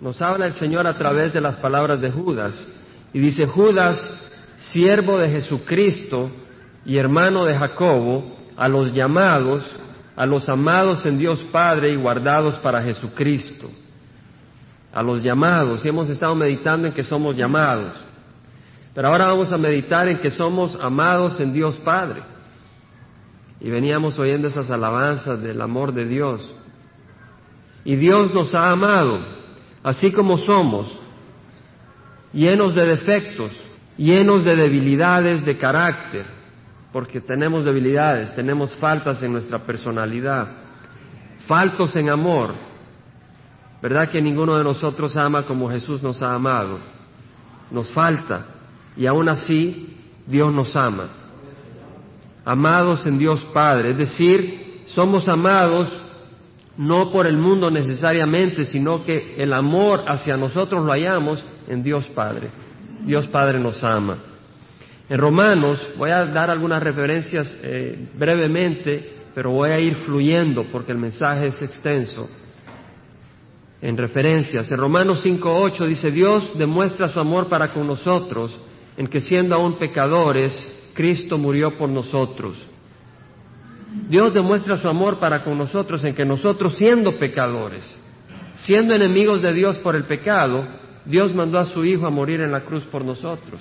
Nos habla el Señor a través de las palabras de Judas. Y dice, Judas, siervo de Jesucristo y hermano de Jacobo, a los llamados, a los amados en Dios Padre y guardados para Jesucristo. A los llamados, y hemos estado meditando en que somos llamados. Pero ahora vamos a meditar en que somos amados en Dios Padre. Y veníamos oyendo esas alabanzas del amor de Dios. Y Dios nos ha amado, así como somos, llenos de defectos, llenos de debilidades de carácter, porque tenemos debilidades, tenemos faltas en nuestra personalidad, faltos en amor. ¿Verdad que ninguno de nosotros ama como Jesús nos ha amado? Nos falta y aún así Dios nos ama. Amados en Dios Padre, es decir, somos amados no por el mundo necesariamente, sino que el amor hacia nosotros lo hallamos en Dios Padre. Dios Padre nos ama. En Romanos, voy a dar algunas referencias eh, brevemente, pero voy a ir fluyendo porque el mensaje es extenso. En referencias, en Romanos 5.8 dice, Dios demuestra su amor para con nosotros en que siendo aún pecadores, Cristo murió por nosotros. Dios demuestra su amor para con nosotros en que nosotros siendo pecadores, siendo enemigos de Dios por el pecado, Dios mandó a su Hijo a morir en la cruz por nosotros.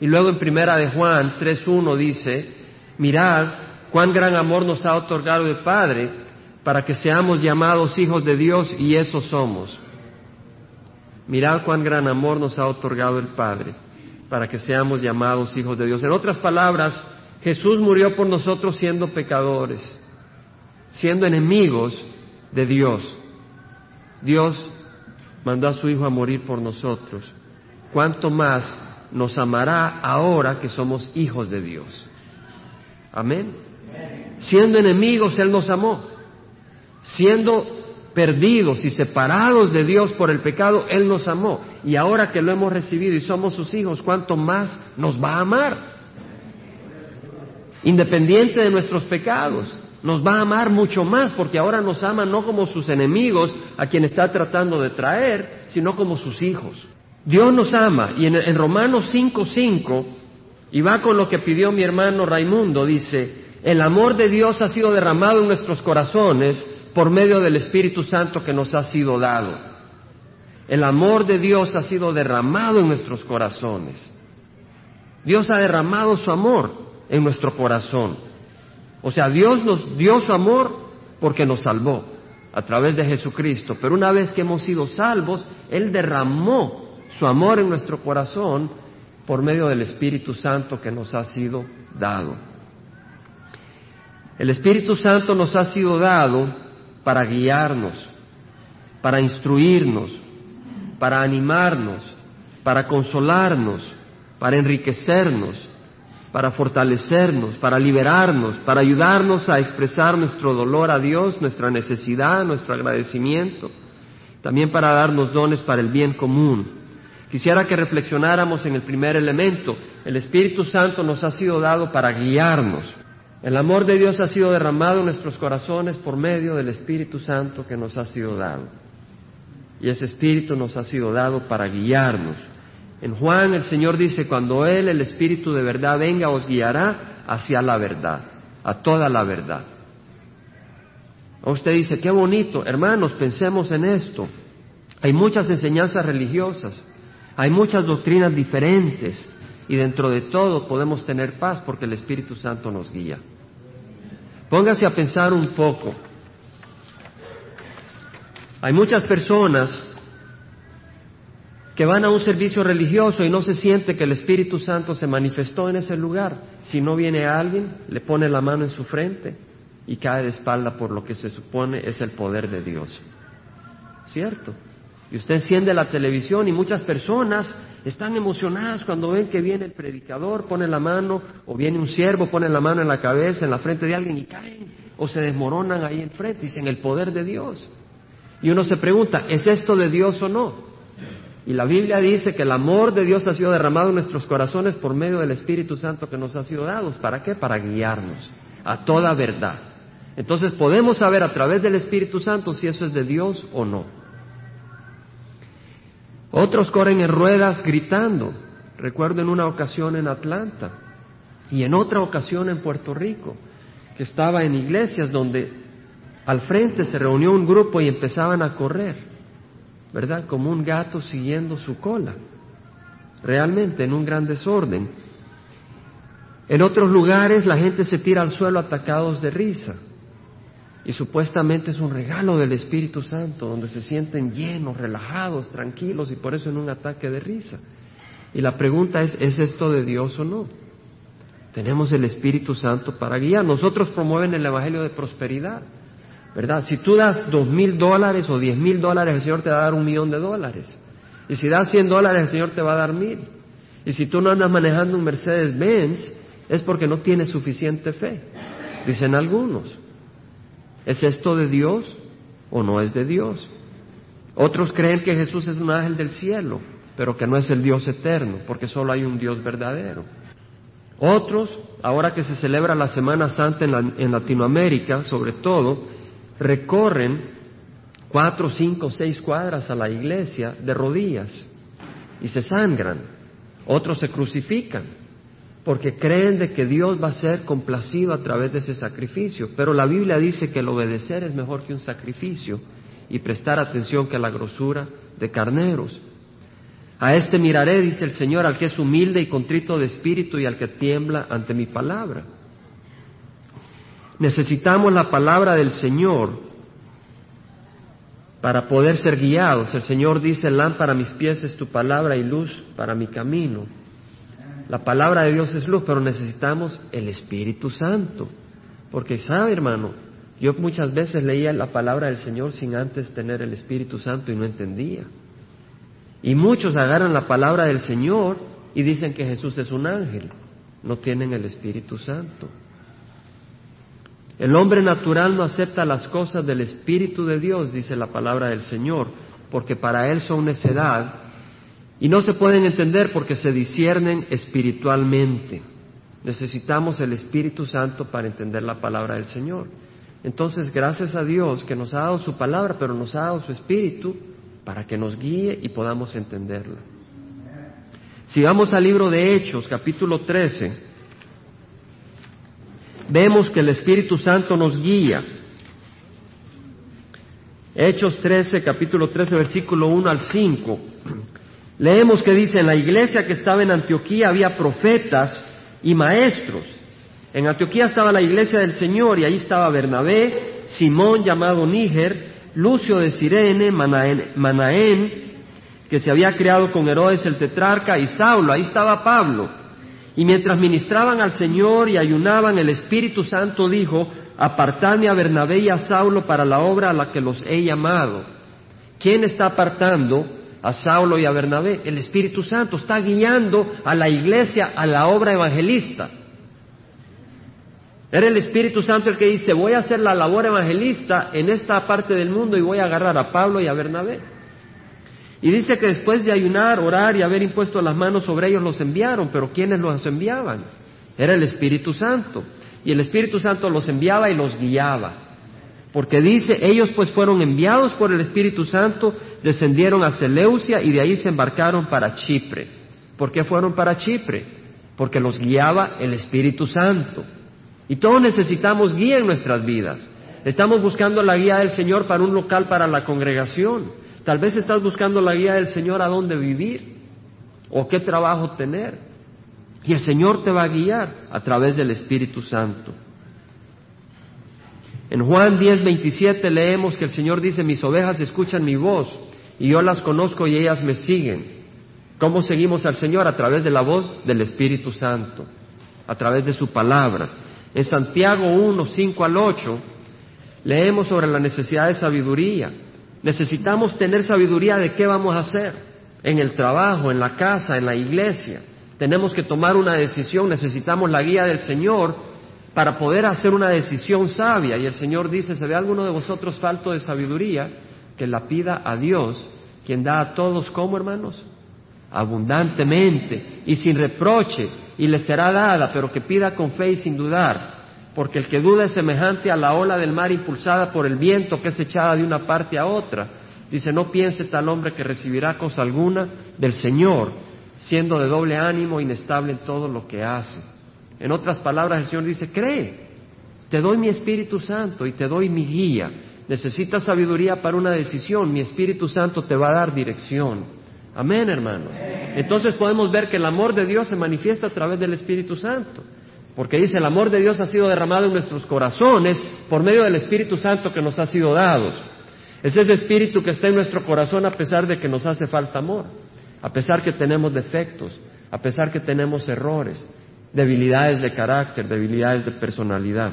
Y luego en primera de Juan 3.1 dice, mirad cuán gran amor nos ha otorgado el Padre para que seamos llamados hijos de Dios y eso somos. Mirad cuán gran amor nos ha otorgado el Padre para que seamos llamados hijos de Dios. En otras palabras, Jesús murió por nosotros siendo pecadores, siendo enemigos de Dios. Dios mandó a su Hijo a morir por nosotros. ¿Cuánto más nos amará ahora que somos hijos de Dios? Amén. Siendo enemigos, Él nos amó. Siendo perdidos y separados de Dios por el pecado, Él nos amó. Y ahora que lo hemos recibido y somos sus hijos, ¿cuánto más nos va a amar? Independiente de nuestros pecados, nos va a amar mucho más porque ahora nos ama no como sus enemigos a quien está tratando de traer, sino como sus hijos. Dios nos ama y en, Romanos 5:5, y va con lo que pidió mi hermano Raimundo, dice, el amor de Dios ha sido derramado en nuestros corazones por medio del Espíritu Santo que nos ha sido dado. El amor de Dios ha sido derramado en nuestros corazones. Dios ha derramado su amor en nuestro corazón. O sea, Dios nos dio su amor porque nos salvó a través de Jesucristo. Pero una vez que hemos sido salvos, Él derramó su amor en nuestro corazón por medio del Espíritu Santo que nos ha sido dado. El Espíritu Santo nos ha sido dado para guiarnos, para instruirnos, para animarnos, para consolarnos, para enriquecernos, para fortalecernos, para liberarnos, para ayudarnos a expresar nuestro dolor a Dios, nuestra necesidad, nuestro agradecimiento, también para darnos dones para el bien común. Quisiera que reflexionáramos en el primer elemento. El Espíritu Santo nos ha sido dado para guiarnos, el amor de Dios ha sido derramado en nuestros corazones por medio del Espíritu Santo que nos ha sido dado. Y ese Espíritu nos ha sido dado para guiarnos. En Juan el Señor dice, cuando Él, el Espíritu de verdad, venga, os guiará hacia la verdad, a toda la verdad. usted dice, qué bonito, hermanos, pensemos en esto. Hay muchas enseñanzas religiosas, hay muchas doctrinas diferentes, y dentro de todo podemos tener paz porque el Espíritu Santo nos guía. Póngase a pensar un poco. Hay muchas personas que van a un servicio religioso y no se siente que el Espíritu Santo se manifestó en ese lugar. Si no viene alguien, le pone la mano en su frente y cae de espalda por lo que se supone es el poder de Dios. ¿Cierto? Y usted enciende la televisión y muchas personas están emocionadas cuando ven que viene el predicador, pone la mano, o viene un siervo, pone la mano en la cabeza, en la frente de alguien y caen, o se desmoronan ahí enfrente, dicen el poder de Dios. Y uno se pregunta, ¿es esto de Dios o no? Y la Biblia dice que el amor de Dios ha sido derramado en nuestros corazones por medio del Espíritu Santo que nos ha sido dado. ¿Para qué? Para guiarnos a toda verdad. Entonces podemos saber a través del Espíritu Santo si eso es de Dios o no. Otros corren en ruedas gritando. Recuerdo en una ocasión en Atlanta y en otra ocasión en Puerto Rico, que estaba en iglesias donde al frente se reunió un grupo y empezaban a correr, ¿verdad? Como un gato siguiendo su cola, realmente en un gran desorden. En otros lugares la gente se tira al suelo atacados de risa. Y supuestamente es un regalo del Espíritu Santo, donde se sienten llenos, relajados, tranquilos y por eso en un ataque de risa. Y la pregunta es, ¿es esto de Dios o no? Tenemos el Espíritu Santo para guiar. Nosotros promueven el Evangelio de prosperidad, ¿verdad? Si tú das dos mil dólares o diez mil dólares, el Señor te va a dar un millón de dólares. Y si das cien dólares, el Señor te va a dar mil. Y si tú no andas manejando un Mercedes-Benz, es porque no tienes suficiente fe, dicen algunos. ¿Es esto de Dios o no es de Dios? Otros creen que Jesús es un ángel del cielo, pero que no es el Dios eterno, porque solo hay un Dios verdadero. Otros, ahora que se celebra la Semana Santa en, Latinoamérica, sobre todo, recorren cuatro, cinco, seis cuadras a la iglesia de rodillas y se sangran. Otros se crucifican porque creen de que Dios va a ser complacido a través de ese sacrificio. Pero la Biblia dice que el obedecer es mejor que un sacrificio y prestar atención que a la grosura de carneros. A este miraré, dice el Señor, al que es humilde y contrito de espíritu y al que tiembla ante mi palabra. Necesitamos la palabra del Señor para poder ser guiados. El Señor dice, lámpara a mis pies es tu palabra y luz para mi camino. La palabra de Dios es luz, pero necesitamos el Espíritu Santo. Porque, ¿sabe, hermano? Yo muchas veces leía la palabra del Señor sin antes tener el Espíritu Santo y no entendía. Y muchos agarran la palabra del Señor y dicen que Jesús es un ángel. No tienen el Espíritu Santo. El hombre natural no acepta las cosas del Espíritu de Dios, dice la palabra del Señor, porque para él son necedad y no se pueden entender porque se disciernen espiritualmente. Necesitamos el Espíritu Santo para entender la palabra del Señor. Entonces, gracias a Dios que nos ha dado su palabra, pero nos ha dado su Espíritu para que nos guíe y podamos entenderla. Si vamos al libro de Hechos, capítulo 13, vemos que el Espíritu Santo nos guía. Hechos 13, capítulo 13, versículo 1 al 5. Leemos que dice, en la iglesia que estaba en Antioquía había profetas y maestros. En Antioquía estaba la iglesia del Señor y ahí estaba Bernabé, Simón llamado Níger, Lucio de Sirene, Manaén, que se había criado con Herodes el tetrarca, y Saulo, ahí estaba Pablo. Y mientras ministraban al Señor y ayunaban, el Espíritu Santo dijo, apartadme a Bernabé y a Saulo para la obra a la que los he llamado. ¿Quién está apartando? a Saulo y a Bernabé. El Espíritu Santo está guiando a la iglesia a la obra evangelista. Era el Espíritu Santo el que dice, voy a hacer la labor evangelista en esta parte del mundo y voy a agarrar a Pablo y a Bernabé. Y dice que después de ayunar, orar y haber impuesto las manos sobre ellos, los enviaron, pero ¿quiénes los enviaban? Era el Espíritu Santo. Y el Espíritu Santo los enviaba y los guiaba. Porque dice, ellos pues fueron enviados por el Espíritu Santo, descendieron a Seleucia y de ahí se embarcaron para Chipre. ¿Por qué fueron para Chipre? Porque los guiaba el Espíritu Santo. Y todos necesitamos guía en nuestras vidas. Estamos buscando la guía del Señor para un local para la congregación. Tal vez estás buscando la guía del Señor a dónde vivir o qué trabajo tener. Y el Señor te va a guiar a través del Espíritu Santo. En Juan 10, 27 leemos que el Señor dice, mis ovejas escuchan mi voz y yo las conozco y ellas me siguen. ¿Cómo seguimos al Señor? A través de la voz del Espíritu Santo, a través de su palabra. En Santiago 1, 5 al 8 leemos sobre la necesidad de sabiduría. Necesitamos tener sabiduría de qué vamos a hacer en el trabajo, en la casa, en la iglesia. Tenemos que tomar una decisión, necesitamos la guía del Señor para poder hacer una decisión sabia. Y el Señor dice, ¿se ve alguno de vosotros falto de sabiduría? Que la pida a Dios, quien da a todos como hermanos, abundantemente y sin reproche, y le será dada, pero que pida con fe y sin dudar. Porque el que duda es semejante a la ola del mar impulsada por el viento que es echada de una parte a otra. Dice, no piense tal hombre que recibirá cosa alguna del Señor, siendo de doble ánimo, inestable en todo lo que hace. En otras palabras, el Señor dice, cree, te doy mi Espíritu Santo y te doy mi guía. Necesitas sabiduría para una decisión, mi Espíritu Santo te va a dar dirección. Amén, hermanos. Entonces podemos ver que el amor de Dios se manifiesta a través del Espíritu Santo. Porque dice, el amor de Dios ha sido derramado en nuestros corazones por medio del Espíritu Santo que nos ha sido dado. Es ese Espíritu que está en nuestro corazón a pesar de que nos hace falta amor, a pesar que tenemos defectos, a pesar que tenemos errores, debilidades de carácter, debilidades de personalidad.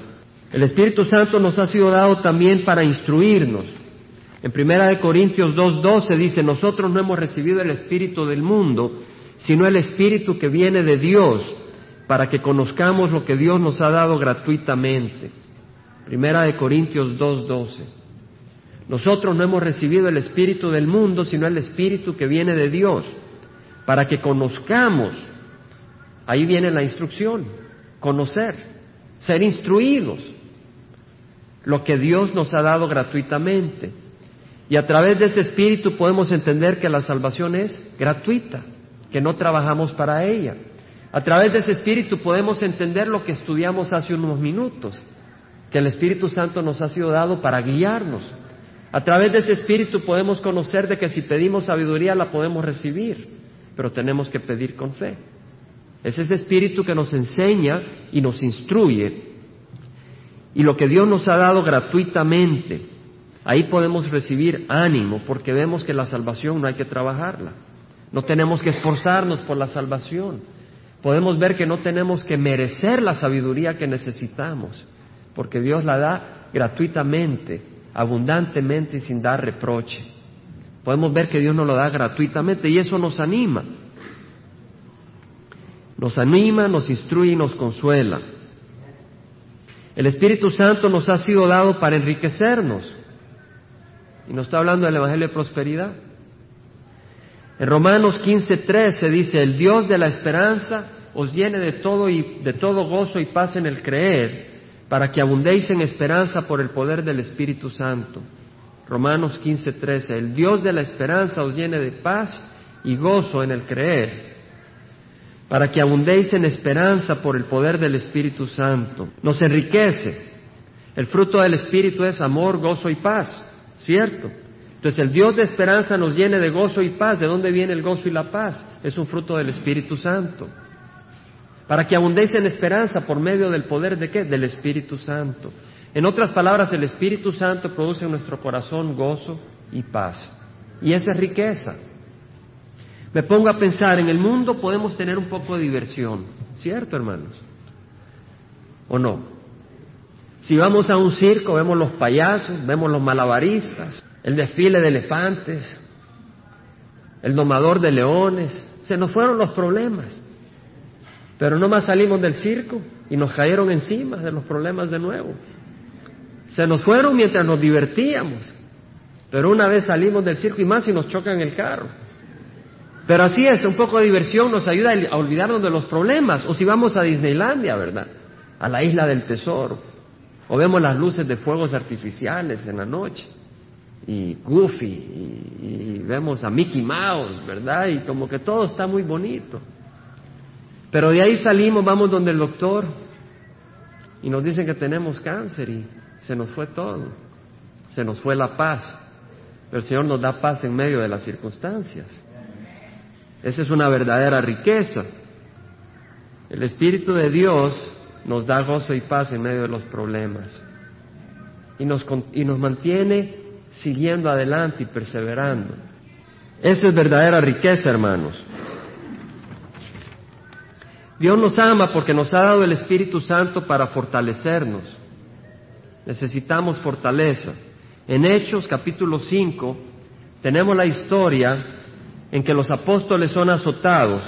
El Espíritu Santo nos ha sido dado también para instruirnos. En Primera de Corintios 2:12 dice, "Nosotros no hemos recibido el espíritu del mundo, sino el espíritu que viene de Dios, para que conozcamos lo que Dios nos ha dado gratuitamente." Primera de Corintios 2:12. Nosotros no hemos recibido el espíritu del mundo, sino el espíritu que viene de Dios, para que conozcamos. Ahí viene la instrucción, conocer, ser instruidos lo que Dios nos ha dado gratuitamente. Y a través de ese espíritu podemos entender que la salvación es gratuita, que no trabajamos para ella. A través de ese espíritu podemos entender lo que estudiamos hace unos minutos, que el Espíritu Santo nos ha sido dado para guiarnos. A través de ese espíritu podemos conocer de que si pedimos sabiduría la podemos recibir, pero tenemos que pedir con fe. Es ese espíritu que nos enseña y nos instruye y lo que Dios nos ha dado gratuitamente, ahí podemos recibir ánimo porque vemos que la salvación no hay que trabajarla. No tenemos que esforzarnos por la salvación. Podemos ver que no tenemos que merecer la sabiduría que necesitamos, porque Dios la da gratuitamente, abundantemente y sin dar reproche. Podemos ver que Dios nos lo da gratuitamente y eso nos anima. Nos anima, nos instruye y nos consuela. El Espíritu Santo nos ha sido dado para enriquecernos. Y nos está hablando del Evangelio de Prosperidad. En Romanos 15:3 se dice, el Dios de la esperanza os llene de todo y de todo gozo y paz en el creer, para que abundéis en esperanza por el poder del Espíritu Santo. Romanos 15:13, el Dios de la esperanza os llene de paz y gozo en el creer, para que abundéis en esperanza por el poder del Espíritu Santo. Nos enriquece. El fruto del Espíritu es amor, gozo y paz, ¿cierto? Entonces el Dios de esperanza nos llene de gozo y paz. ¿De dónde viene el gozo y la paz? Es un fruto del Espíritu Santo. Para que abundéis en esperanza por medio del poder de qué? Del Espíritu Santo. En otras palabras, el Espíritu Santo produce en nuestro corazón gozo y paz. Y esa es riqueza. Me pongo a pensar, en el mundo podemos tener un poco de diversión, ¿cierto, hermanos? ¿O no? Si vamos a un circo, vemos los payasos, vemos los malabaristas, el desfile de elefantes, el domador de leones, se nos fueron los problemas. Pero no más salimos del circo y nos cayeron encima de los problemas de nuevo. Se nos fueron mientras nos divertíamos. Pero una vez salimos del circo y más si nos chocan el carro. Pero así es, un poco de diversión nos ayuda a olvidarnos de los problemas. O si vamos a Disneylandia, ¿verdad? A la isla del tesoro. O vemos las luces de fuegos artificiales en la noche. Y Goofy. Y, vemos a Mickey Mouse, ¿verdad? Y como que todo está muy bonito. Pero de ahí salimos, vamos donde el doctor. Y nos dicen que tenemos cáncer y se nos fue todo. Se nos fue la paz. Pero el Señor nos da paz en medio de las circunstancias. Esa es una verdadera riqueza. El Espíritu de Dios nos da gozo y paz en medio de los problemas y nos, y nos mantiene siguiendo adelante y perseverando. Esa es verdadera riqueza, hermanos. Dios nos ama porque nos ha dado el Espíritu Santo para fortalecernos. Necesitamos fortaleza. En Hechos capítulo 5 tenemos la historia en que los apóstoles son azotados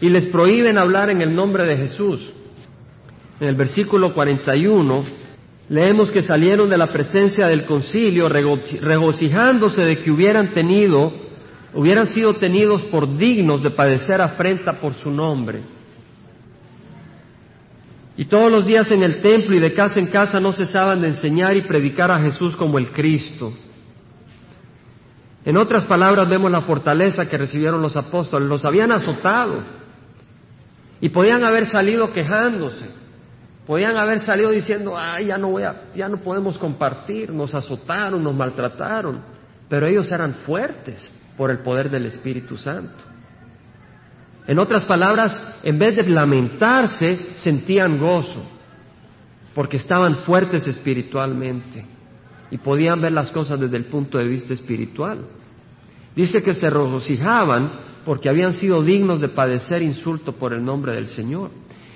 y les prohíben hablar en el nombre de Jesús. En el versículo 41 leemos que salieron de la presencia del concilio regocijándose de que hubieran tenido, hubieran sido tenidos por dignos de padecer afrenta por su nombre. Y todos los días en el templo y de casa en casa no cesaban de enseñar y predicar a Jesús como el Cristo. En otras palabras, vemos la fortaleza que recibieron los apóstoles. Los habían azotado y podían haber salido quejándose, podían haber salido diciendo, ay, ya no voy a, ya no podemos compartir, nos azotaron, nos maltrataron, pero ellos eran fuertes por el poder del Espíritu Santo. En otras palabras, en vez de lamentarse, sentían gozo, porque estaban fuertes espiritualmente y podían ver las cosas desde el punto de vista espiritual. Dice que se regocijaban porque habían sido dignos de padecer insulto por el nombre del Señor.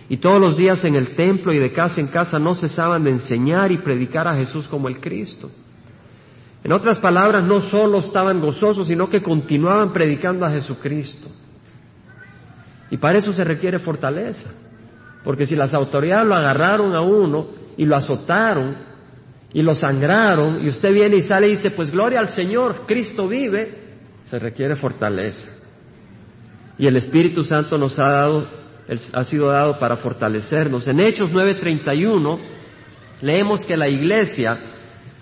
Y todos los días en el templo y de casa en casa no cesaban de enseñar y predicar a Jesús como el Cristo. En otras palabras, no solo estaban gozosos, sino que continuaban predicando a Jesucristo. Y para eso se requiere fortaleza. Porque si las autoridades lo agarraron a uno y lo azotaron y lo sangraron, y usted viene y sale y dice, pues gloria al Señor, Cristo vive, se requiere fortaleza. Y el Espíritu Santo nos ha dado, ha sido dado para fortalecernos. En Hechos 9:31 leemos que la iglesia,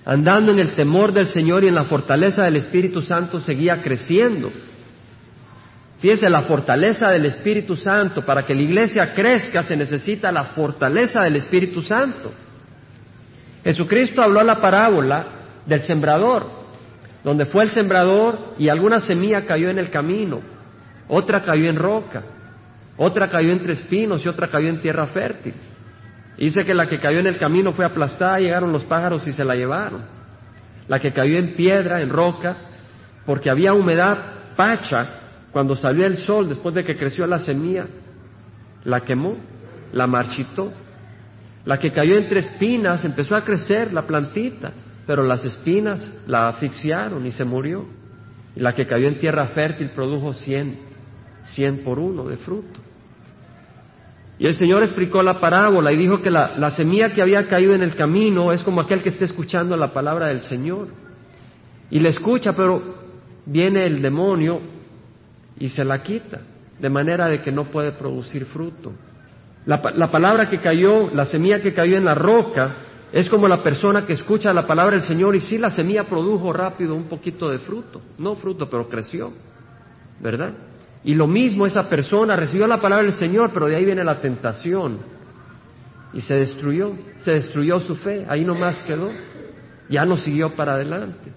andando en el temor del Señor y en la fortaleza del Espíritu Santo, seguía creciendo. Fíjese, la fortaleza del Espíritu Santo, para que la iglesia crezca se necesita la fortaleza del Espíritu Santo. Jesucristo habló la parábola del sembrador, donde fue el sembrador y alguna semilla cayó en el camino, otra cayó en roca, otra cayó entre espinos y otra cayó en tierra fértil. Dice que la que cayó en el camino fue aplastada, llegaron los pájaros y se la llevaron. La que cayó en piedra, en roca, porque había humedad, pacha, cuando salió el sol, después de que creció la semilla, la quemó, la marchitó. La que cayó entre espinas empezó a crecer la plantita, pero las espinas la asfixiaron y se murió. Y la que cayó en tierra fértil produjo cien, cien por uno de fruto. Y el Señor explicó la parábola y dijo que la, la, semilla que había caído en el camino es como aquel que esté escuchando la palabra del Señor. Y le escucha, pero viene el demonio y se la quita, de manera de que no puede producir fruto. La, la, palabra que cayó, la semilla que cayó en la roca, es como la persona que escucha la palabra del Señor y sí la semilla produjo rápido un poquito de fruto, no fruto, pero creció, ¿verdad? Y lo mismo esa persona recibió la palabra del Señor, pero de ahí viene la tentación y se destruyó, se destruyó su fe, ahí nomás quedó, ya no siguió para adelante.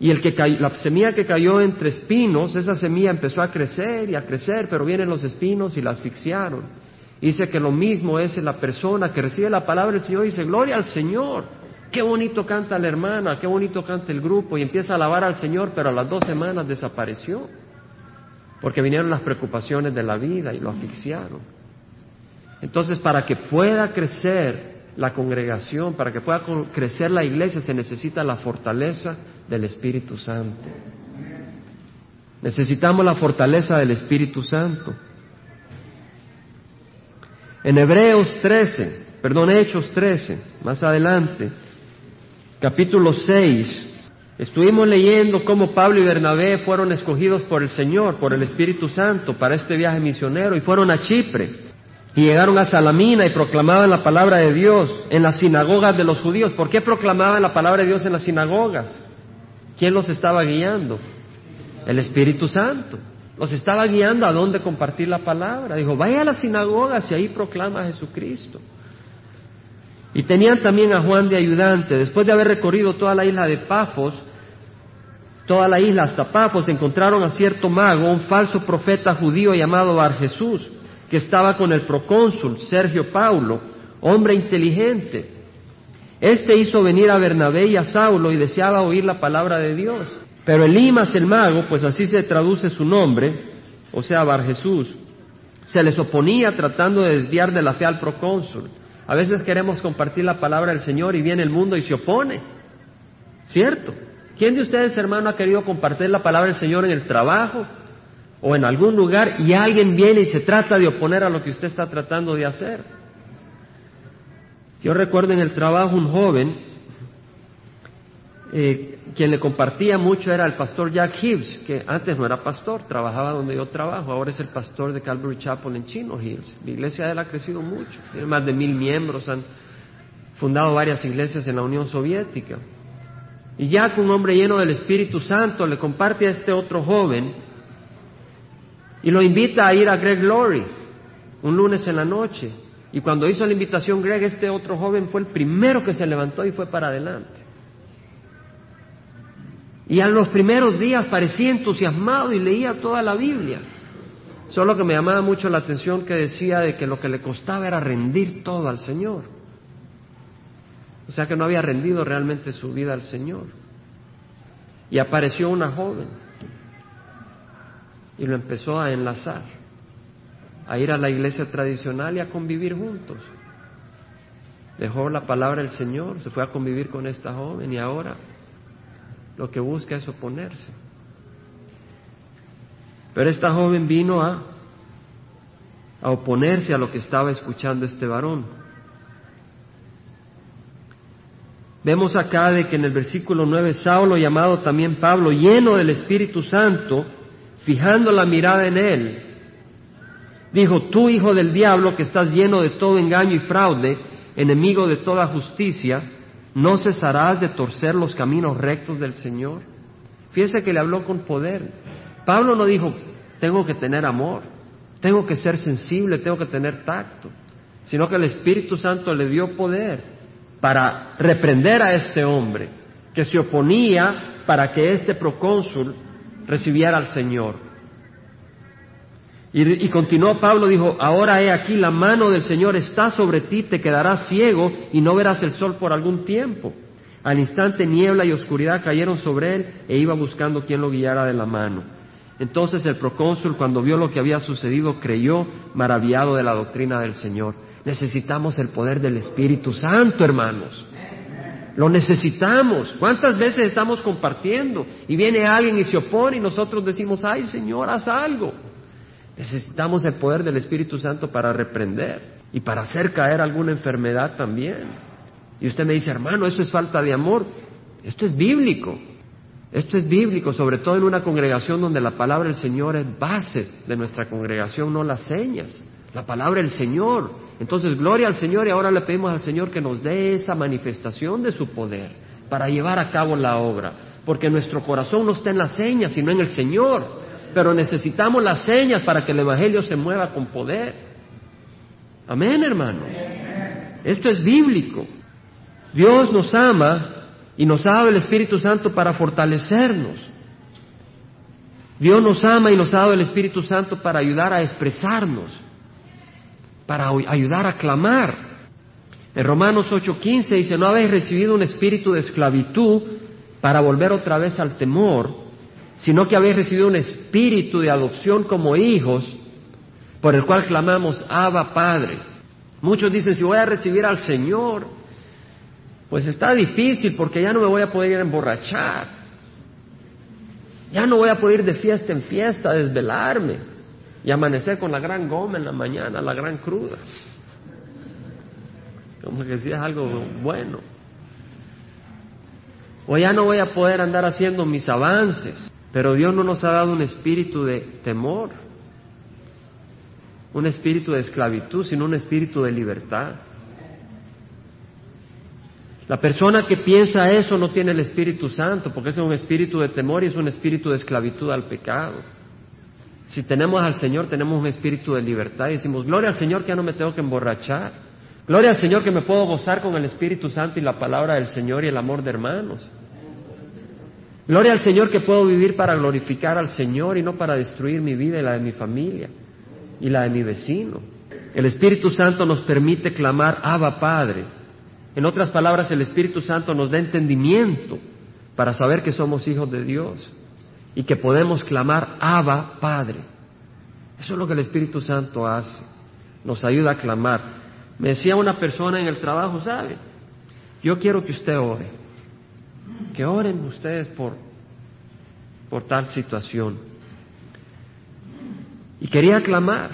Y el que la semilla que cayó entre espinos, esa semilla empezó a crecer y a crecer, pero vienen los espinos y la asfixiaron. Dice que lo mismo es la persona que recibe la palabra del Señor y dice, gloria al Señor. Qué bonito canta la hermana, qué bonito canta el grupo y empieza a alabar al Señor, pero a las dos semanas desapareció. Porque vinieron las preocupaciones de la vida y lo asfixiaron. Entonces, para que pueda crecer la congregación, para que pueda crecer la iglesia, se necesita la fortaleza del Espíritu Santo. Necesitamos la fortaleza del Espíritu Santo. En Hebreos 13, perdón, Hechos 13, más adelante, capítulo 6, estuvimos leyendo cómo Pablo y Bernabé fueron escogidos por el Señor, por el Espíritu Santo, para este viaje misionero y fueron a Chipre. Y llegaron a Salamina y proclamaban la palabra de Dios en las sinagogas de los judíos. ¿Por qué proclamaban la palabra de Dios en las sinagogas? ¿Quién los estaba guiando? El Espíritu Santo. Los estaba guiando a dónde compartir la palabra. Dijo, vaya a las sinagogas y ahí proclama a Jesucristo. Y tenían también a Juan de ayudante. Después de haber recorrido toda la isla de Pafos, toda la isla hasta Pafos, encontraron a cierto mago, un falso profeta judío llamado Bar Jesús que estaba con el procónsul Sergio Paulo, hombre inteligente. Este hizo venir a Bernabé y a Saulo y deseaba oír la palabra de Dios. Pero Elimas el mago, pues así se traduce su nombre, o sea, Bar Jesús, se les oponía tratando de desviar de la fe al procónsul. A veces queremos compartir la palabra del Señor y viene el mundo y se opone. ¿Cierto? ¿Quién de ustedes, hermano, ha querido compartir la palabra del Señor en el trabajo, o en algún lugar y alguien viene y se trata de oponer a lo que usted está tratando de hacer. Yo recuerdo en el trabajo un joven, eh, quien le compartía mucho era el pastor Jack Hills, que antes no era pastor, trabajaba donde yo trabajo, ahora es el pastor de Calvary Chapel en Chino Hills. La iglesia de él ha crecido mucho, tiene más de mil miembros, han fundado varias iglesias en la Unión Soviética. Y ya que un hombre lleno del Espíritu Santo le comparte a este otro joven y lo invita a ir a Greg Glory un lunes en la noche. Y cuando hizo la invitación Greg, este otro joven fue el primero que se levantó y fue para adelante. Y en los primeros días parecía entusiasmado y leía toda la Biblia. Solo que me llamaba mucho la atención que decía de que lo que le costaba era rendir todo al Señor. O sea que no había rendido realmente su vida al Señor. Y apareció una joven y lo empezó a enlazar, a ir a la iglesia tradicional y a convivir juntos. Dejó la palabra del Señor, se fue a convivir con esta joven y ahora lo que busca es oponerse. Pero esta joven vino a, a oponerse a lo que estaba escuchando este varón. Vemos acá de que en el versículo 9 Saulo, llamado también Pablo, lleno del Espíritu Santo, fijando la mirada en él, dijo, tú hijo del diablo que estás lleno de todo engaño y fraude, enemigo de toda justicia, ¿no cesarás de torcer los caminos rectos del Señor? Fíjese que le habló con poder. Pablo no dijo, tengo que tener amor, tengo que ser sensible, tengo que tener tacto, sino que el Espíritu Santo le dio poder para reprender a este hombre que se oponía para que este procónsul recibiera al Señor. Y, continuó Pablo, dijo, ahora he aquí, la mano del Señor está sobre ti, te quedarás ciego y no verás el sol por algún tiempo. Al instante niebla y oscuridad cayeron sobre él e iba buscando quien lo guiara de la mano. Entonces el procónsul, cuando vio lo que había sucedido, creyó maravillado de la doctrina del Señor. Necesitamos el poder del Espíritu Santo, hermanos. Lo necesitamos. ¿Cuántas veces estamos compartiendo y viene alguien y se opone y nosotros decimos, ay Señor, haz algo? Necesitamos el poder del Espíritu Santo para reprender y para hacer caer alguna enfermedad también. Y usted me dice, hermano, eso es falta de amor. Esto es bíblico. Esto es bíblico, sobre todo en una congregación donde la palabra del Señor es base de nuestra congregación, no las señas. La palabra del Señor. Entonces, gloria al Señor y ahora le pedimos al Señor que nos dé esa manifestación de su poder para llevar a cabo la obra. Porque nuestro corazón no está en las señas, sino en el Señor pero necesitamos las señas para que el Evangelio se mueva con poder. Amén, hermano. Esto es bíblico. Dios nos ama y nos ha dado el Espíritu Santo para fortalecernos. Dios nos ama y nos ha dado el Espíritu Santo para ayudar a expresarnos, para ayudar a clamar. En Romanos 8:15 dice, no habéis recibido un espíritu de esclavitud para volver otra vez al temor, sino que habéis recibido un espíritu de adopción como hijos, por el cual clamamos, Abba Padre. Muchos dicen, si voy a recibir al Señor, pues está difícil porque ya no me voy a poder ir a emborrachar. Ya no voy a poder ir de fiesta en fiesta, a desvelarme y amanecer con la gran goma en la mañana, la gran cruda. Como que si es algo bueno. O ya no voy a poder andar haciendo mis avances. Pero Dios no nos ha dado un espíritu de temor, un espíritu de esclavitud, sino un espíritu de libertad. La persona que piensa eso no tiene el Espíritu Santo, porque es un espíritu de temor y es un espíritu de esclavitud al pecado. Si tenemos al Señor, tenemos un espíritu de libertad y decimos, gloria al Señor que ya no me tengo que emborrachar. Gloria al Señor que me puedo gozar con el Espíritu Santo y la palabra del Señor y el amor de hermanos. Gloria al Señor que puedo vivir para glorificar al Señor y no para destruir mi vida y la de mi familia y la de mi vecino. El Espíritu Santo nos permite clamar Abba Padre. En otras palabras, el Espíritu Santo nos da entendimiento para saber que somos hijos de Dios y que podemos clamar Abba Padre. Eso es lo que el Espíritu Santo hace. Nos ayuda a clamar. Me decía una persona en el trabajo, ¿sabe? Yo quiero que usted ore que oren ustedes por, por tal situación. Y quería clamar,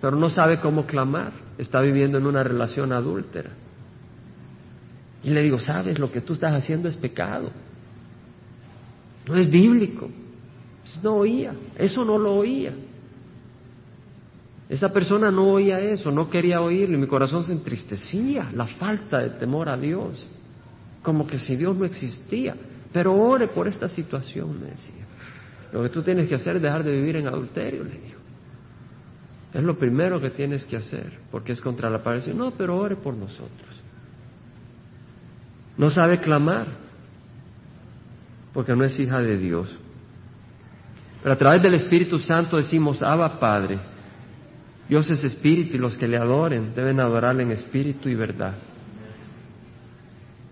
pero no sabe cómo clamar. Está viviendo en una relación adúltera. Y le digo, sabes, lo que tú estás haciendo es pecado. No es bíblico. Pues no oía, eso no lo oía. Esa persona no oía eso, no quería oírlo y mi corazón se entristecía, la falta de temor a Dios como que si Dios no existía. Pero ore por esta situación, me decía. Lo que tú tienes que hacer es dejar de vivir en adulterio, le dijo. Es lo primero que tienes que hacer, porque es contra la pared. No, pero ore por nosotros. No sabe clamar, porque no es hija de Dios. Pero a través del Espíritu Santo decimos, Abba Padre, Dios es Espíritu y los que le adoren deben adorarle en espíritu y verdad.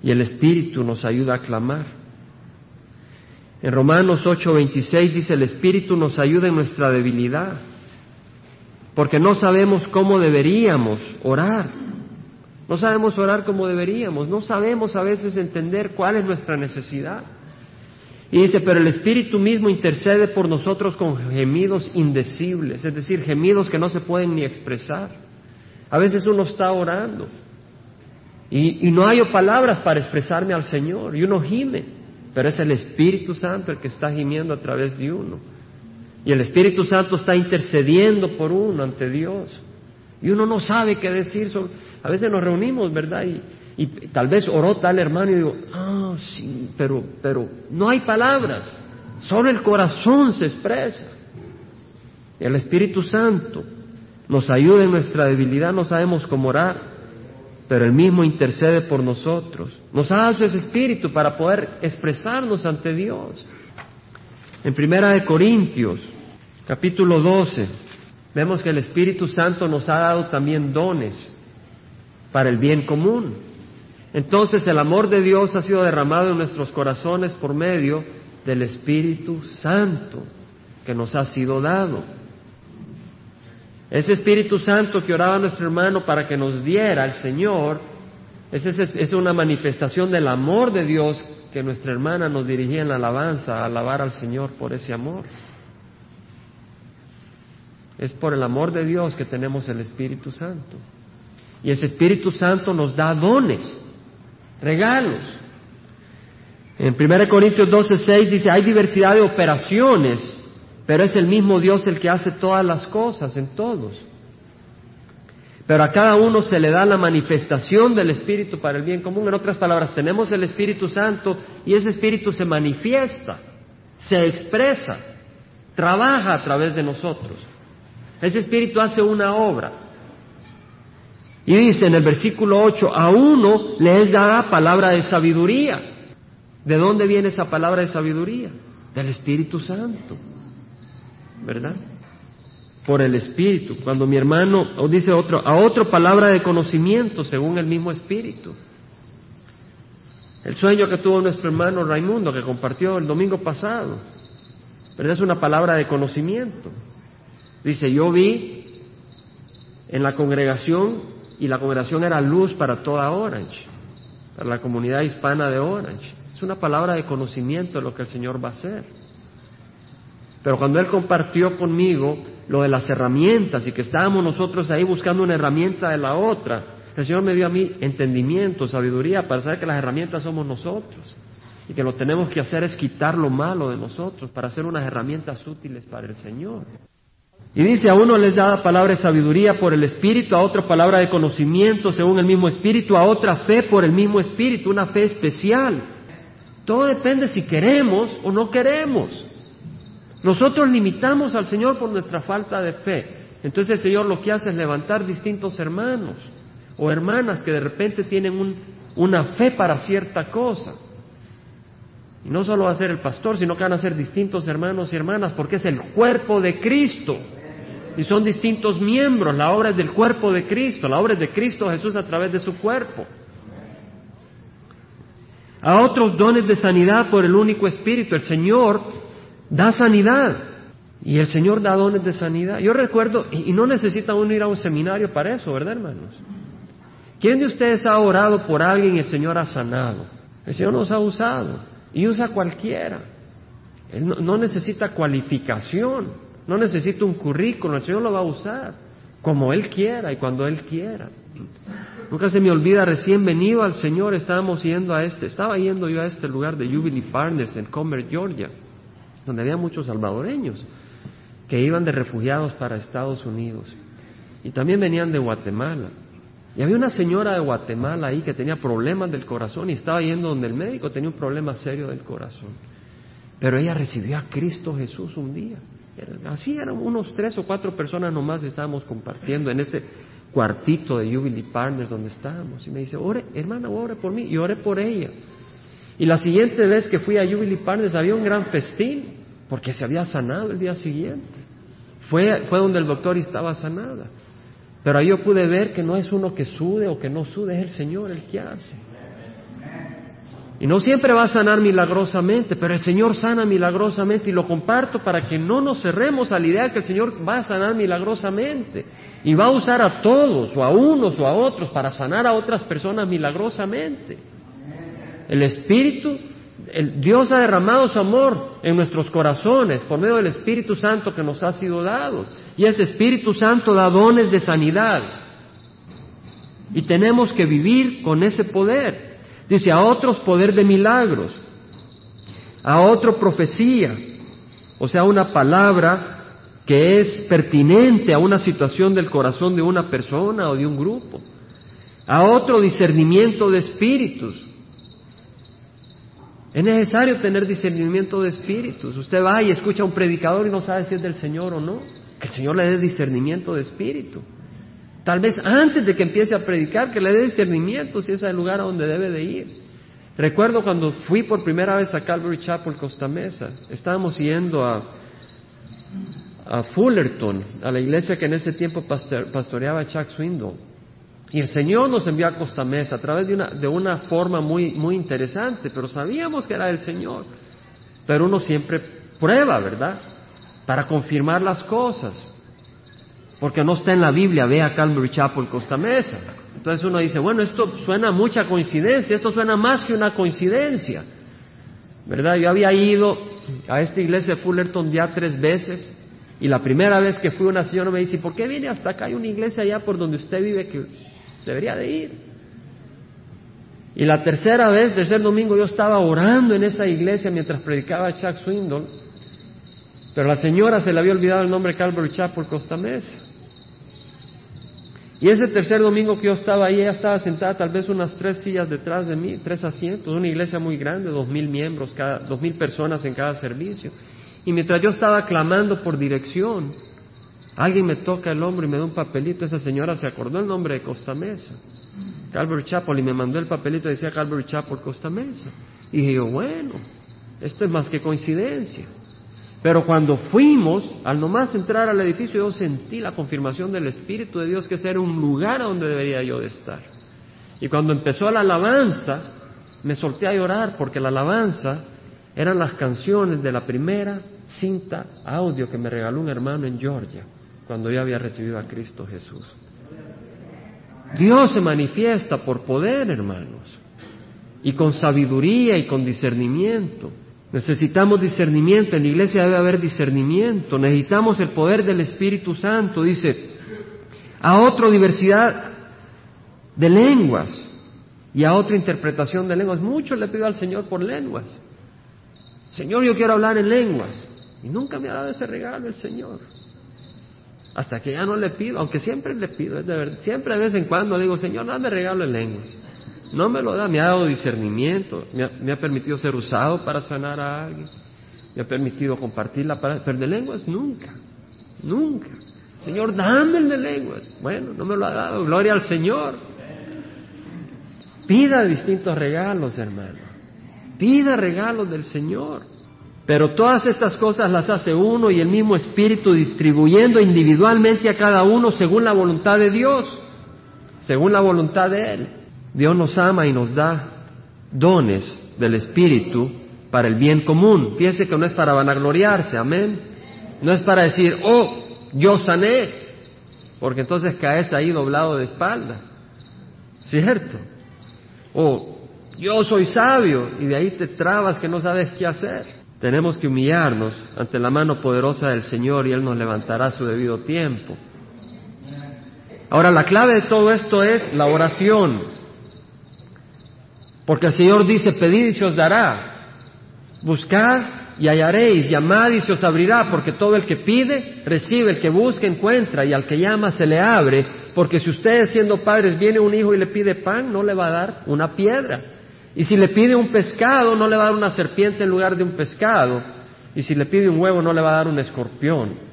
Y el Espíritu nos ayuda a clamar. En Romanos 8:26 dice, el Espíritu nos ayuda en nuestra debilidad, porque no sabemos cómo deberíamos orar. No sabemos orar como deberíamos, no sabemos a veces entender cuál es nuestra necesidad. Y dice, pero el Espíritu mismo intercede por nosotros con gemidos indecibles, es decir, gemidos que no se pueden ni expresar. A veces uno está orando y, no hay palabras para expresarme al Señor y uno gime, pero es el Espíritu Santo el que está gimiendo a través de uno. Y el Espíritu Santo está intercediendo por uno ante Dios. Y uno no sabe qué decir. A veces nos reunimos, ¿verdad? Y, y tal vez oró tal hermano y digo, ah, sí, pero, pero no hay palabras, solo el corazón se expresa. El Espíritu Santo nos ayuda en nuestra debilidad, no sabemos cómo orar, pero Él mismo intercede por nosotros. Nos ha dado ese Espíritu para poder expresarnos ante Dios. En Primera de Corintios, capítulo 12, vemos que el Espíritu Santo nos ha dado también dones para el bien común. Entonces el amor de Dios ha sido derramado en nuestros corazones por medio del Espíritu Santo que nos ha sido dado. Ese Espíritu Santo que oraba nuestro hermano para que nos diera el Señor, es, es una manifestación del amor de Dios que nuestra hermana nos dirigía en la alabanza, a alabar al Señor por ese amor. Es por el amor de Dios que tenemos el Espíritu Santo. Y ese Espíritu Santo nos da dones regalos. En 1 Corintios 12, 6 dice, hay diversidad de operaciones, pero es el mismo Dios el que hace todas las cosas en todos. Pero a cada uno se le da la manifestación del Espíritu para el bien común. En otras palabras, tenemos el Espíritu Santo y ese Espíritu se manifiesta, se expresa, trabaja a través de nosotros. Ese Espíritu hace una obra. Y dice en el versículo 8, a uno le es dada palabra de sabiduría. ¿De dónde viene esa palabra de sabiduría? Del Espíritu Santo. ¿Verdad? Por el Espíritu. Cuando mi hermano, o dice otro, a otro palabra de conocimiento según el mismo Espíritu. El sueño que tuvo nuestro hermano Raimundo, que compartió el domingo pasado, ¿verdad? Es una palabra de conocimiento. Dice, yo vi en la congregación y la congregación era luz para toda Orange, para la comunidad hispana de Orange. Es una palabra de conocimiento de lo que el Señor va a hacer. Pero cuando Él compartió conmigo lo de las herramientas y que estábamos nosotros ahí buscando una herramienta de la otra, el Señor me dio a mí entendimiento, sabiduría para saber que las herramientas somos nosotros y que lo que tenemos que hacer es quitar lo malo de nosotros para hacer unas herramientas útiles para el Señor. Y dice, a uno les da palabra de sabiduría por el Espíritu, a otro palabra de conocimiento según el mismo Espíritu, a otra fe por el mismo Espíritu, una fe especial. Todo depende si queremos o no queremos. Nosotros limitamos al Señor por nuestra falta de fe. Entonces el Señor lo que hace es levantar distintos hermanos o hermanas que de repente tienen una fe para cierta cosa. Y no solo va a ser el pastor, sino que van a ser distintos hermanos y hermanas, porque es el cuerpo de Cristo y son distintos miembros. La obra es del cuerpo de Cristo, la obra es de Cristo Jesús a través de su cuerpo. A otros dones de sanidad por el único Espíritu. El Señor da sanidad y el Señor da dones de sanidad. Yo recuerdo, y no necesita uno ir a un seminario para eso, ¿verdad, hermanos? ¿Quién de ustedes ha orado por alguien y el Señor ha sanado? El Señor nos ha usado y usa cualquiera. Él no necesita cualificación. No necesito un currículum, el Señor lo va a usar como Él quiera y cuando Él quiera. Nunca se me olvida, recién venido al Señor, estábamos yendo a este, estaba yendo yo a este lugar de Jubilee Partners en Comer, Georgia, donde había muchos salvadoreños que iban de refugiados para Estados Unidos y también venían de Guatemala. Y había una señora de Guatemala ahí que tenía problemas del corazón y estaba yendo donde el médico tenía un problema serio del corazón. Pero ella recibió a Cristo Jesús un día. Así eran unos tres o cuatro personas nomás estábamos compartiendo en ese cuartito de Jubilee Partners donde estábamos. Y me dice, ore, hermana, ore por mí. Y oré por ella. Y la siguiente vez que fui a Jubilee Partners había un gran festín porque se había sanado el día siguiente. Fue, fue donde el doctor estaba sanada. Pero ahí yo pude ver que no es uno que sude o que no sude, es el Señor el que hace. Y no siempre va a sanar milagrosamente, pero el Señor sana milagrosamente y lo comparto para que no nos cerremos a la idea que el Señor va a sanar milagrosamente y va a usar a todos o a unos o a otros para sanar a otras personas milagrosamente. El Espíritu, el Dios ha derramado su amor en nuestros corazones por medio del Espíritu Santo que nos ha sido dado. Y ese Espíritu Santo da dones de sanidad. Y tenemos que vivir con ese poder. Dice, a otros poder de milagros, a otro profecía, o sea, una palabra que es pertinente a una situación del corazón de una persona o de un grupo, a otro discernimiento de espíritus. Es necesario tener discernimiento de espíritus. Usted va y escucha a un predicador y no sabe si es del Señor o no. Que el Señor le dé discernimiento de espíritu. Tal vez antes de que empiece a predicar, que le dé discernimiento si es el lugar a donde debe de ir. Recuerdo cuando fui por primera vez a Calvary Chapel, Costa Mesa, estábamos yendo a, Fullerton, a la iglesia que en ese tiempo pastoreaba Chuck Swindoll. Y el Señor nos envió a Costa Mesa a través de una, de una forma muy, muy interesante, pero sabíamos que era el Señor. Pero uno siempre prueba, ¿verdad? Para confirmar las cosas porque no está en la Biblia, ve a Calvary Chapel Costa Mesa. Entonces uno dice, bueno, esto suena mucha coincidencia, esto suena más que una coincidencia. ¿Verdad? Yo había ido a esta iglesia de Fullerton ya tres veces y la primera vez que fui una señora me dice, ¿por qué viene hasta acá? Hay una iglesia allá por donde usted vive que debería de ir. Y la tercera vez, tercer domingo, yo estaba orando en esa iglesia mientras predicaba Chuck Swindon, pero la señora se le había olvidado el nombre Calvary Chapel Costa Mesa. Y ese tercer domingo que yo estaba ahí, ella estaba sentada tal vez unas tres sillas detrás de mí, tres asientos, una iglesia muy grande, dos mil miembros, cada, dos mil personas en cada servicio. Y mientras yo estaba clamando por dirección, alguien me toca el hombro y me da un papelito. Esa señora se acordó el nombre de Costa Mesa, Calvary Chapel, y me mandó el papelito y decía Calvary Chapel Costa Mesa. Y dije yo, bueno, esto es más que coincidencia. Pero cuando fuimos, al nomás entrar al edificio, yo sentí la confirmación del Espíritu de Dios que ese era un lugar donde debería yo de estar. Y cuando empezó la alabanza, me solté a llorar porque la alabanza eran las canciones de la primera cinta audio que me regaló un hermano en Georgia, cuando yo había recibido a Cristo Jesús. Dios se manifiesta por poder, hermanos, y con sabiduría y con discernimiento. Necesitamos discernimiento, en la iglesia debe haber discernimiento, necesitamos el poder del Espíritu Santo, dice, a otra diversidad de lenguas y a otra interpretación de lenguas. Mucho le pido al Señor por lenguas. Señor, yo quiero hablar en lenguas. Y nunca me ha dado ese regalo el Señor. Hasta que ya no le pido, aunque siempre le pido, es de verdad, siempre de vez en cuando le digo, Señor, dame regalo en lenguas. No me lo da, me ha dado discernimiento, me ha, permitido ser usado para sanar a alguien, me ha permitido compartir la palabra, pero de lenguas nunca, nunca. Señor, dame el de lenguas. Bueno, no me lo ha dado, gloria al Señor. Pida distintos regalos, hermano. Pida regalos del Señor. Pero todas estas cosas las hace uno y el mismo Espíritu distribuyendo individualmente a cada uno según la voluntad de Dios, según la voluntad de Él. Dios nos ama y nos da dones del Espíritu para el bien común. Piense que no es para vanagloriarse, amén. No es para decir, oh, yo sané, porque entonces caes ahí doblado de espalda, ¿cierto? O yo soy sabio y de ahí te trabas que no sabes qué hacer. Tenemos que humillarnos ante la mano poderosa del Señor y Él nos levantará a su debido tiempo. Ahora, la clave de todo esto es la oración. Porque el Señor dice, pedid y se os dará, buscad y hallaréis, llamad y se os abrirá, porque todo el que pide, recibe, el que busca, encuentra, y al que llama se le abre, porque si ustedes siendo padres viene un hijo y le pide pan, no le va a dar una piedra. Y si le pide un pescado, no le va a dar una serpiente en lugar de un pescado. Y si le pide un huevo, no le va a dar un escorpión.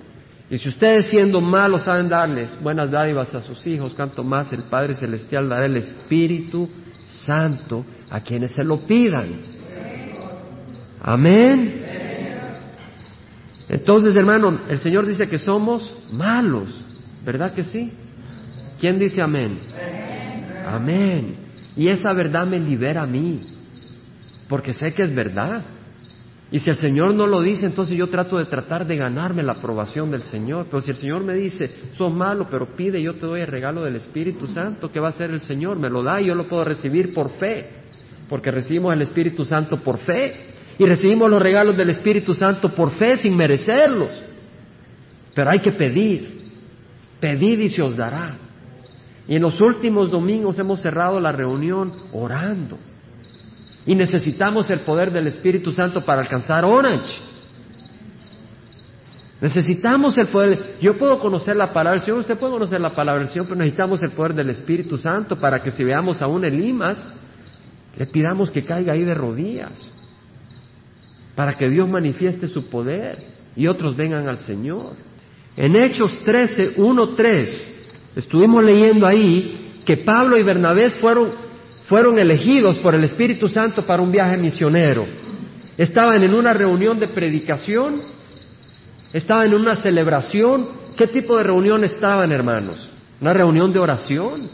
Y si ustedes siendo malos saben darles buenas dádivas a sus hijos, cuanto más el Padre Celestial dará el Espíritu Santo a quienes se lo pidan. Amén. Entonces, hermano, el Señor dice que somos malos, ¿verdad que sí? ¿Quién dice amén? Amén. Y esa verdad me libera a mí, porque sé que es verdad. Y si el Señor no lo dice, entonces yo trato de tratar de ganarme la aprobación del Señor. Pero si el Señor me dice, sos malo, pero pide, yo te doy el regalo del Espíritu Santo, ¿qué va a hacer el Señor? Me lo da y yo lo puedo recibir por fe, porque recibimos el Espíritu Santo por fe. Y recibimos los regalos del Espíritu Santo por fe, sin merecerlos. Pero hay que pedir. Pedid y se os dará. Y en los últimos domingos hemos cerrado la reunión orando. Y necesitamos el poder del Espíritu Santo para alcanzar Orange. Necesitamos el poder. Yo puedo conocer la palabra del Señor, usted puede conocer la palabra del Señor, pero necesitamos el poder del Espíritu Santo para que si veamos a un Elimas, le pidamos que caiga ahí de rodillas, para que Dios manifieste su poder y otros vengan al Señor. En Hechos 13, 1, 3, estuvimos leyendo ahí que Pablo y Bernabé fueron fueron elegidos por el Espíritu Santo para un viaje misionero. Estaban en una reunión de predicación, estaban en una celebración. ¿Qué tipo de reunión estaban, hermanos? Una reunión de oración.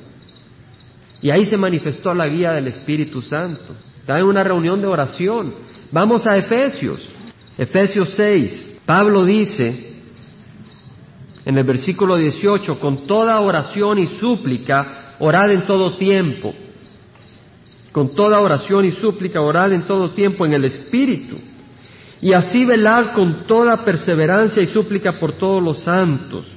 Y ahí se manifestó la guía del Espíritu Santo. Estaban en una reunión de oración. Vamos a Efesios. Efesios 6. Pablo dice en el versículo 18, con toda oración y súplica, orad en todo tiempo con toda oración y súplica, orad en todo tiempo en el Espíritu. Y así velad con toda perseverancia y súplica por todos los santos.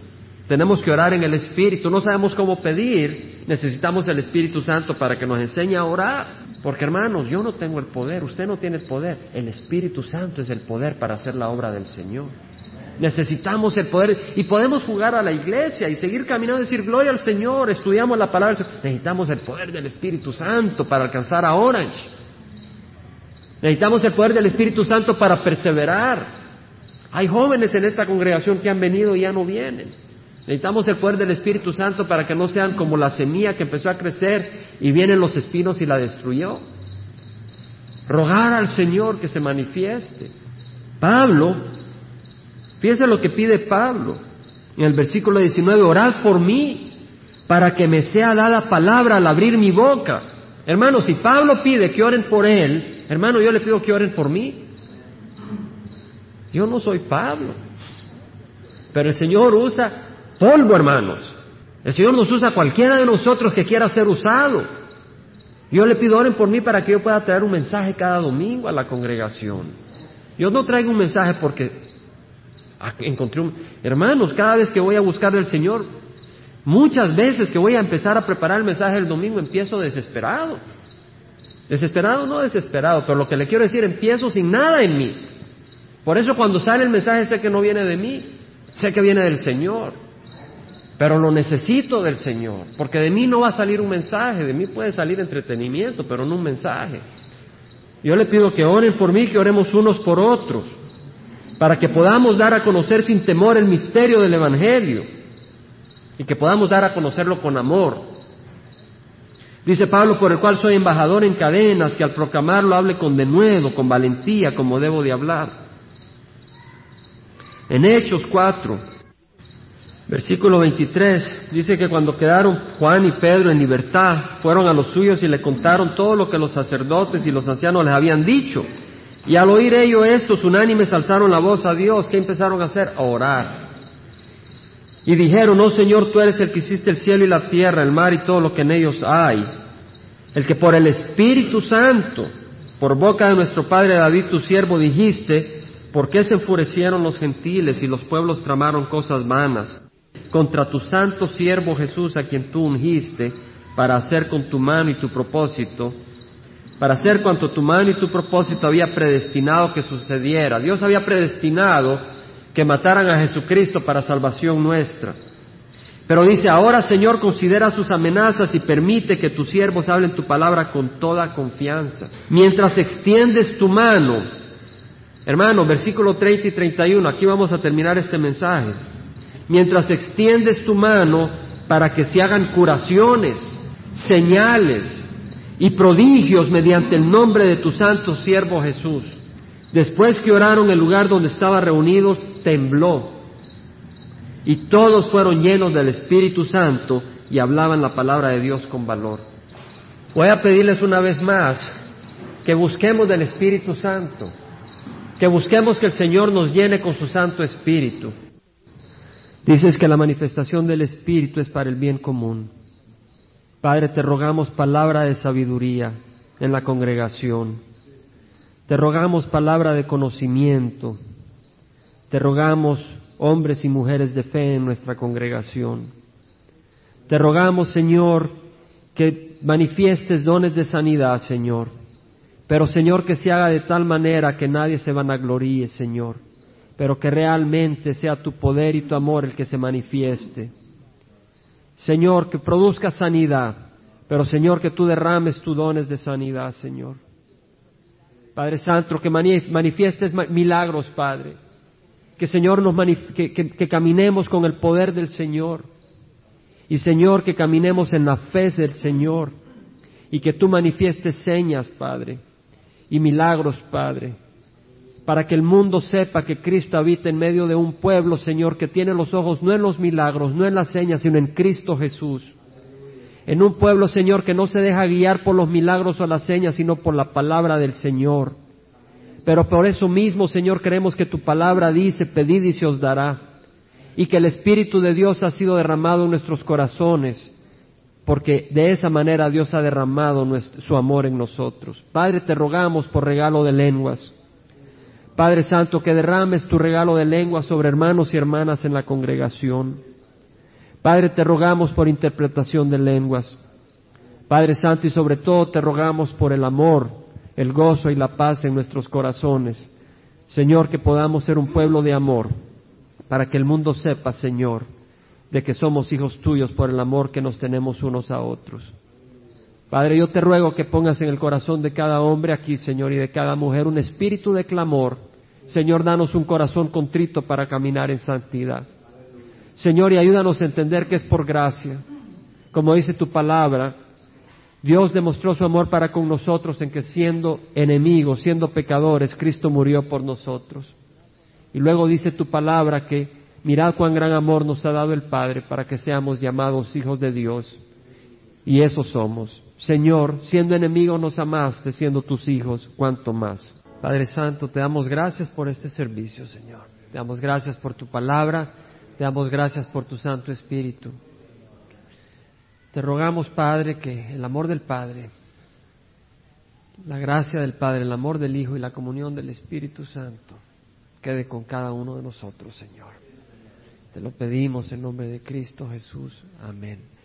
Tenemos que orar en el Espíritu. No sabemos cómo pedir. Necesitamos el Espíritu Santo para que nos enseñe a orar. Porque hermanos, yo no tengo el poder, usted no tiene el poder. El Espíritu Santo es el poder para hacer la obra del Señor. Necesitamos el poder y podemos jugar a la iglesia y seguir caminando y decir gloria al Señor, estudiamos la palabra. Necesitamos el poder del Espíritu Santo para alcanzar a Orange. Necesitamos el poder del Espíritu Santo para perseverar. Hay jóvenes en esta congregación que han venido y ya no vienen. Necesitamos el poder del Espíritu Santo para que no sean como la semilla que empezó a crecer y vienen los espinos y la destruyó. Rogar al Señor que se manifieste. Pablo Fíjense lo que pide Pablo en el versículo 19, orad por mí para que me sea dada palabra al abrir mi boca. Hermano, si Pablo pide que oren por él, hermano, yo le pido que oren por mí. Yo no soy Pablo. Pero el Señor usa polvo, hermanos. El Señor nos usa cualquiera de nosotros que quiera ser usado. Yo le pido oren por mí para que yo pueda traer un mensaje cada domingo a la congregación. Yo no traigo un mensaje porque encontré un... Hermanos, cada vez que voy a buscar del Señor, muchas veces que voy a empezar a preparar el mensaje del domingo, empiezo desesperado. Desesperado, no desesperado, pero lo que le quiero decir, empiezo sin nada en mí. Por eso cuando sale el mensaje sé que no viene de mí, sé que viene del Señor. Pero lo necesito del Señor, porque de mí no va a salir un mensaje, de mí puede salir entretenimiento, pero no un mensaje. Yo le pido que oren por mí, que oremos unos por otros para que podamos dar a conocer sin temor el misterio del Evangelio y que podamos dar a conocerlo con amor. Dice Pablo, por el cual soy embajador en cadenas, que al proclamarlo hable con denuedo, con valentía, como debo de hablar. En Hechos 4, versículo 23, dice que cuando quedaron Juan y Pedro en libertad, fueron a los suyos y le contaron todo lo que los sacerdotes y los ancianos les habían dicho. Y al oír ellos estos unánimes alzaron la voz a Dios. ¿Qué empezaron a hacer? A orar. Y dijeron, oh Señor, tú eres el que hiciste el cielo y la tierra, el mar y todo lo que en ellos hay. El que por el Espíritu Santo, por boca de nuestro Padre David, tu siervo, dijiste, ¿por qué se enfurecieron los gentiles y los pueblos tramaron cosas vanas? Contra tu santo siervo Jesús, a quien tú ungiste, para hacer con tu mano y tu propósito para hacer cuanto tu mano y tu propósito había predestinado que sucediera. Dios había predestinado que mataran a Jesucristo para salvación nuestra. Pero dice, ahora Señor, considera sus amenazas y permite que tus siervos hablen tu palabra con toda confianza. Mientras extiendes tu mano, hermano, versículo 30 y 31, aquí vamos a terminar este mensaje. Mientras extiendes tu mano para que se hagan curaciones, señales y prodigios mediante el nombre de tu santo siervo Jesús. Después que oraron el lugar donde estaban reunidos, tembló y todos fueron llenos del Espíritu Santo y hablaban la palabra de Dios con valor. Voy a pedirles una vez más que busquemos del Espíritu Santo, que busquemos que el Señor nos llene con su Santo Espíritu. Dices que la manifestación del Espíritu es para el bien común. Padre, te rogamos palabra de sabiduría en la congregación. Te rogamos palabra de conocimiento. Te rogamos hombres y mujeres de fe en nuestra congregación. Te rogamos, Señor, que manifiestes dones de sanidad, Señor. Pero, Señor, que se haga de tal manera que nadie se vanagloríe, Señor. Pero que realmente sea tu poder y tu amor el que se manifieste. Señor, que produzca sanidad. Pero, Señor, que tú derrames tus dones de sanidad, Señor. Padre Santo, que manifiestes milagros, Padre que Señor nos que, que, caminemos con el poder del Señor y Señor que caminemos en la fe del Señor y que tú manifiestes señas, Padre, y milagros, Padre, para que el mundo sepa que Cristo habita en medio de un pueblo, Señor, que tiene los ojos no en los milagros, no en las señas, sino en Cristo Jesús. En un pueblo, Señor, que no se deja guiar por los milagros o las señas, sino por la palabra del Señor. Pero por eso mismo, Señor, creemos que tu palabra dice, pedid y se os dará. Y que el Espíritu de Dios ha sido derramado en nuestros corazones, porque de esa manera Dios ha derramado su amor en nosotros. Padre, te rogamos por regalo de lenguas. Padre Santo, que derrames tu regalo de lenguas sobre hermanos y hermanas en la congregación. Padre, te rogamos por interpretación de lenguas. Padre Santo, y sobre todo te rogamos por el amor el gozo y la paz en nuestros corazones. Señor, que podamos ser un pueblo de amor, para que el mundo sepa, Señor, de que somos hijos tuyos por el amor que nos tenemos unos a otros. Padre, yo te ruego que pongas en el corazón de cada hombre aquí, Señor, y de cada mujer un espíritu de clamor. Señor, danos un corazón contrito para caminar en santidad. Señor, y ayúdanos a entender que es por gracia. Como dice tu palabra, Dios demostró su amor para con nosotros en que siendo enemigos, siendo pecadores, Cristo murió por nosotros. Y luego dice tu palabra que mirad cuán gran amor nos ha dado el Padre para que seamos llamados hijos de Dios. Y eso somos. Señor, siendo enemigos nos amaste, siendo tus hijos, cuanto más. Padre Santo, te damos gracias por este servicio, Señor. Te damos gracias por tu palabra, te damos gracias por tu Santo Espíritu. Te rogamos, Padre, que el amor del Padre, la gracia del Padre, el amor del Hijo y la comunión del Espíritu Santo quede con cada uno de nosotros, Señor. Te lo pedimos en nombre de Cristo Jesús. Amén.